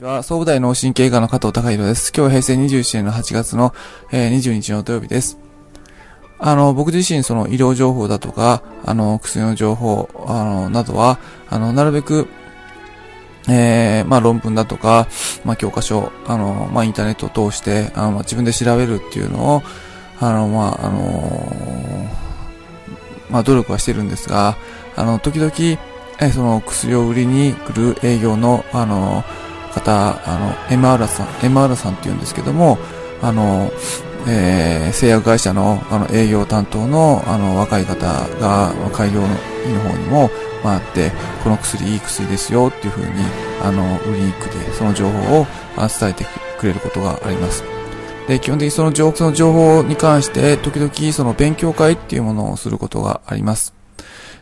ちは、総武大脳神経科の加藤隆弘です。今日は平成21年の8月の、えー、20日の土曜日です。あの、僕自身その医療情報だとか、あの、薬の情報、あの、などは、あの、なるべく、えー、まあ論文だとか、まあ教科書、あの、まあインターネットを通して、あの、まあ、自分で調べるっていうのを、あの、まあ、あのまあ努力はしてるんですが、あの、時々、えその薬を売りに来る営業の、あの方、あの、MR さん、MR さんって言うんですけども、あの、えー、製薬会社のあの営業担当のあの若い方が開業の方にも回って、この薬いい薬ですよっていう風にあの売りに行くで、その情報を伝えてくれることがあります。で、基本的にその情その情報に関して、時々その勉強会っていうものをすることがあります。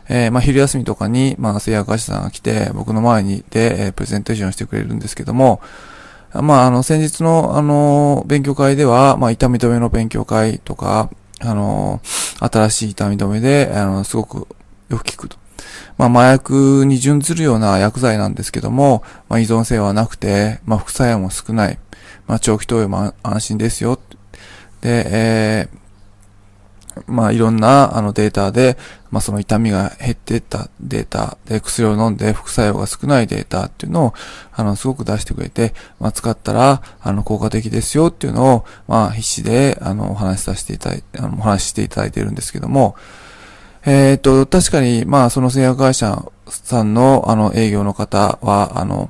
えー、まあ、昼休みとかに、まあ、製薬会社さんが来て、僕の前にで、えー、プレゼンテーションしてくれるんですけども、まあ、あの、先日の、あの、勉強会では、まあ、痛み止めの勉強会とか、あの、新しい痛み止めで、あの、すごくよく効くと。まあ、麻薬に準ずるような薬剤なんですけども、まあ、依存性はなくて、まあ、副作用も少ない。まあ、長期投与も安心ですよ。で、えー、まあいろんなあのデータで、まあその痛みが減ってったデータで薬を飲んで副作用が少ないデータっていうのをあのすごく出してくれて、まあ使ったらあの効果的ですよっていうのをまあ必死であのお話しさせていただいて、あのお話ししていただいているんですけども、えっ、と、確かにまあその製薬会社さんのあの営業の方はあの、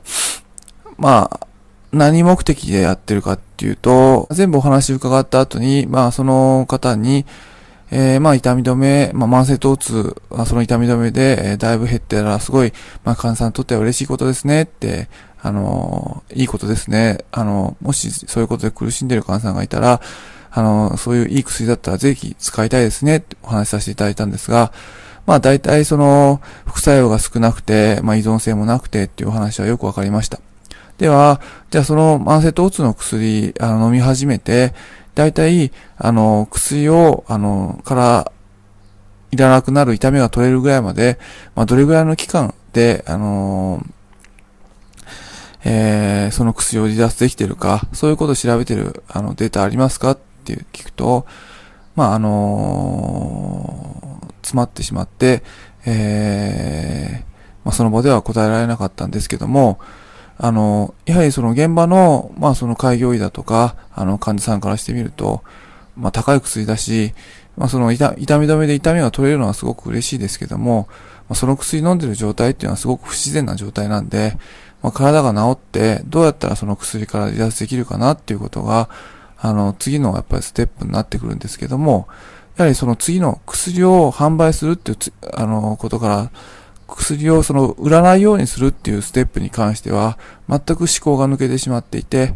まあ何目的でやってるかっていうと、全部お話伺った後に、まあその方に、えー、まあ痛み止め、まあ慢性疼痛、その痛み止めで、えー、だいぶ減ってたらすごい、まあ患者さんにとっては嬉しいことですねって、あのー、いいことですね。あのー、もしそういうことで苦しんでる患者さんがいたら、あのー、そういういい薬だったらぜひ使いたいですねってお話しさせていただいたんですが、まあ大体その副作用が少なくて、まあ依存性もなくてっていうお話はよくわかりました。では、じゃあその慢性疼痛の薬、あの飲み始めて、大体、あの、薬を、あの、からいらなくなる痛みが取れるぐらいまで、まあ、どれぐらいの期間で、あのえー、その薬を離脱できてるか、そういうことを調べてる、あの、データありますかって聞くと、まあ、あのー、詰まってしまって、えー、まあ、その場では答えられなかったんですけども、あの、やはりその現場の、まあその開業医だとか、あの患者さんからしてみると、まあ高い薬だし、まあその痛み止めで痛みが取れるのはすごく嬉しいですけども、まあ、その薬飲んでる状態っていうのはすごく不自然な状態なんで、まあ、体が治ってどうやったらその薬から離脱できるかなっていうことが、あの、次のやっぱりステップになってくるんですけども、やはりその次の薬を販売するっていうあの、ことから、薬をその売らないようにするっていうステップに関しては、全く思考が抜けてしまっていて、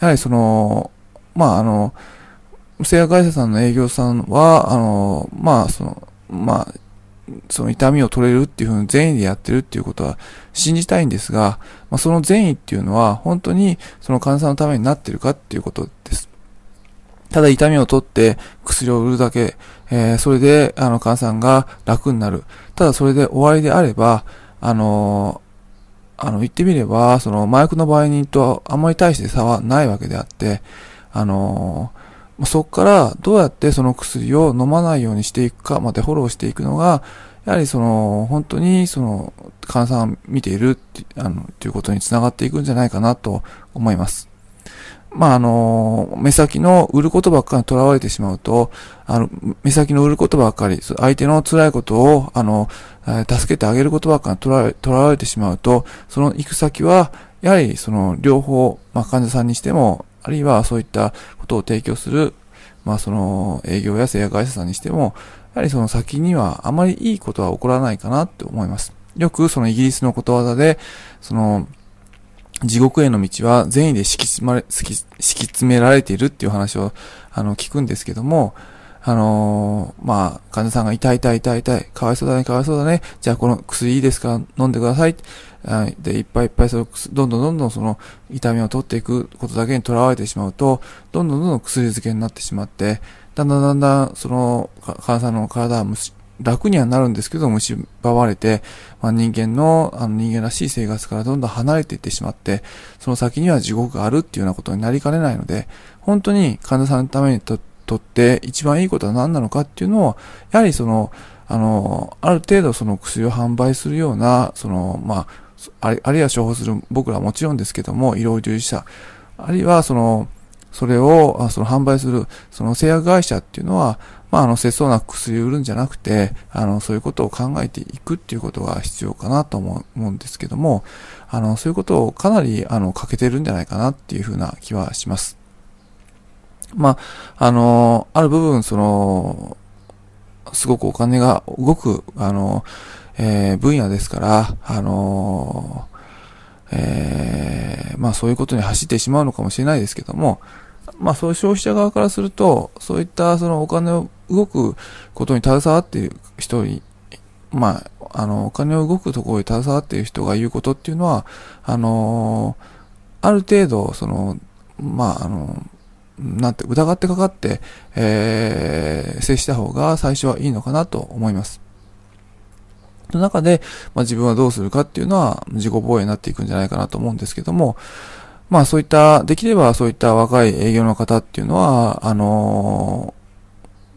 やはりその、まああの、製薬会社さんの営業さんは、あの、まあその、まあ、その痛みを取れるっていうふうに善意でやってるっていうことは信じたいんですが、まあ、その善意っていうのは本当にその患者さんのためになってるかっていうことです。ただ痛みを取って薬を売るだけ、えー、それであの患者さんが楽になる。ただそれで終わりであれば、あのー、あの、言ってみれば、その、麻薬の売人とあんまり大して差はないわけであって、あのー、そこからどうやってその薬を飲まないようにしていくかまでフォローしていくのが、やはりその、本当にその、患者さんを見ているって、あの、ということにつながっていくんじゃないかなと思います。まあ、あの、目先の売ることばっかりにとらわれてしまうと、あの、目先の売ることばっかり、相手の辛いことを、あの、助けてあげることばっかりにとらとらわれてしまうと、その行く先は、やはりその両方、まあ、患者さんにしても、あるいはそういったことを提供する、まあ、その営業や製薬会社さんにしても、やはりその先にはあまりいいことは起こらないかなって思います。よくそのイギリスのことわざで、その、地獄への道は善意で敷き詰まれ、敷き詰められているっていう話を、あの、聞くんですけども、あのー、まあ、患者さんが痛い痛い痛い痛い、かわいそうだね、かわいそうだね、じゃあこの薬いいですか？飲んでください。はいで、いっぱいいっぱいその、どんどんどんどんその痛みを取っていくことだけにとらわれてしまうと、どんどんどんどん薬漬けになってしまって、だんだんだんだんその患者さんの体は楽にはなるんですけど、蝕まれて、まあ、人間の、あの人間らしい生活からどんどん離れていってしまって、その先には地獄があるっていうようなことになりかねないので、本当に患者さんのためにととって一番いいことは何なのかっていうのを、やはりその、あの、ある程度その薬を販売するような、その、まあ、あるいは処方する僕らはもちろんですけども、医療従事者、あるいはその、それを、その販売する、その製薬会社っていうのは、まあ、あの、節操な薬を売るんじゃなくて、あの、そういうことを考えていくっていうことが必要かなと思うんですけども、あの、そういうことをかなり、あの、欠けてるんじゃないかなっていうふうな気はします。まあ、あの、ある部分、その、すごくお金が動く、あの、えー、分野ですから、あの、えー、まあそういうことに走ってしまうのかもしれないですけども、まあそういう消費者側からすると、そういったそのお金を動くことに携わっている人に、まあ、あの、お金を動くところに携わっている人が言うことっていうのは、あの、ある程度、その、まあ、あの、なんて、疑ってかかって、えー、接した方が最初はいいのかなと思います。の中で、まあ、自分はどうするかっていうのは自己防衛になっていくんじゃないかなと思うんですけども、まあそういった、できればそういった若い営業の方っていうのは、あの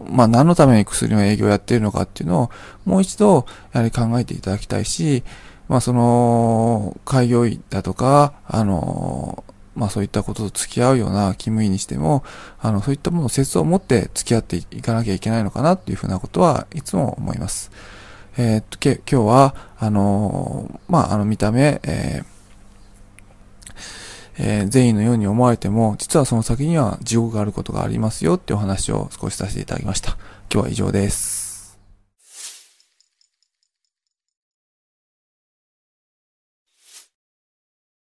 ー、まあ何のために薬の営業をやっているのかっていうのをもう一度やはり考えていただきたいし、まあその、開業医だとか、あのー、まあそういったことと付き合うような勤務医にしても、あの、そういったものを節を持って付き合っていかなきゃいけないのかなっていうふうなことはいつも思います。えー、っと、け今日は、あのー、まあ、あの見た目、えーえー、善意のように思われても、実はその先には地獄があることがありますよっていうお話を少しさせていただきました。今日は以上です。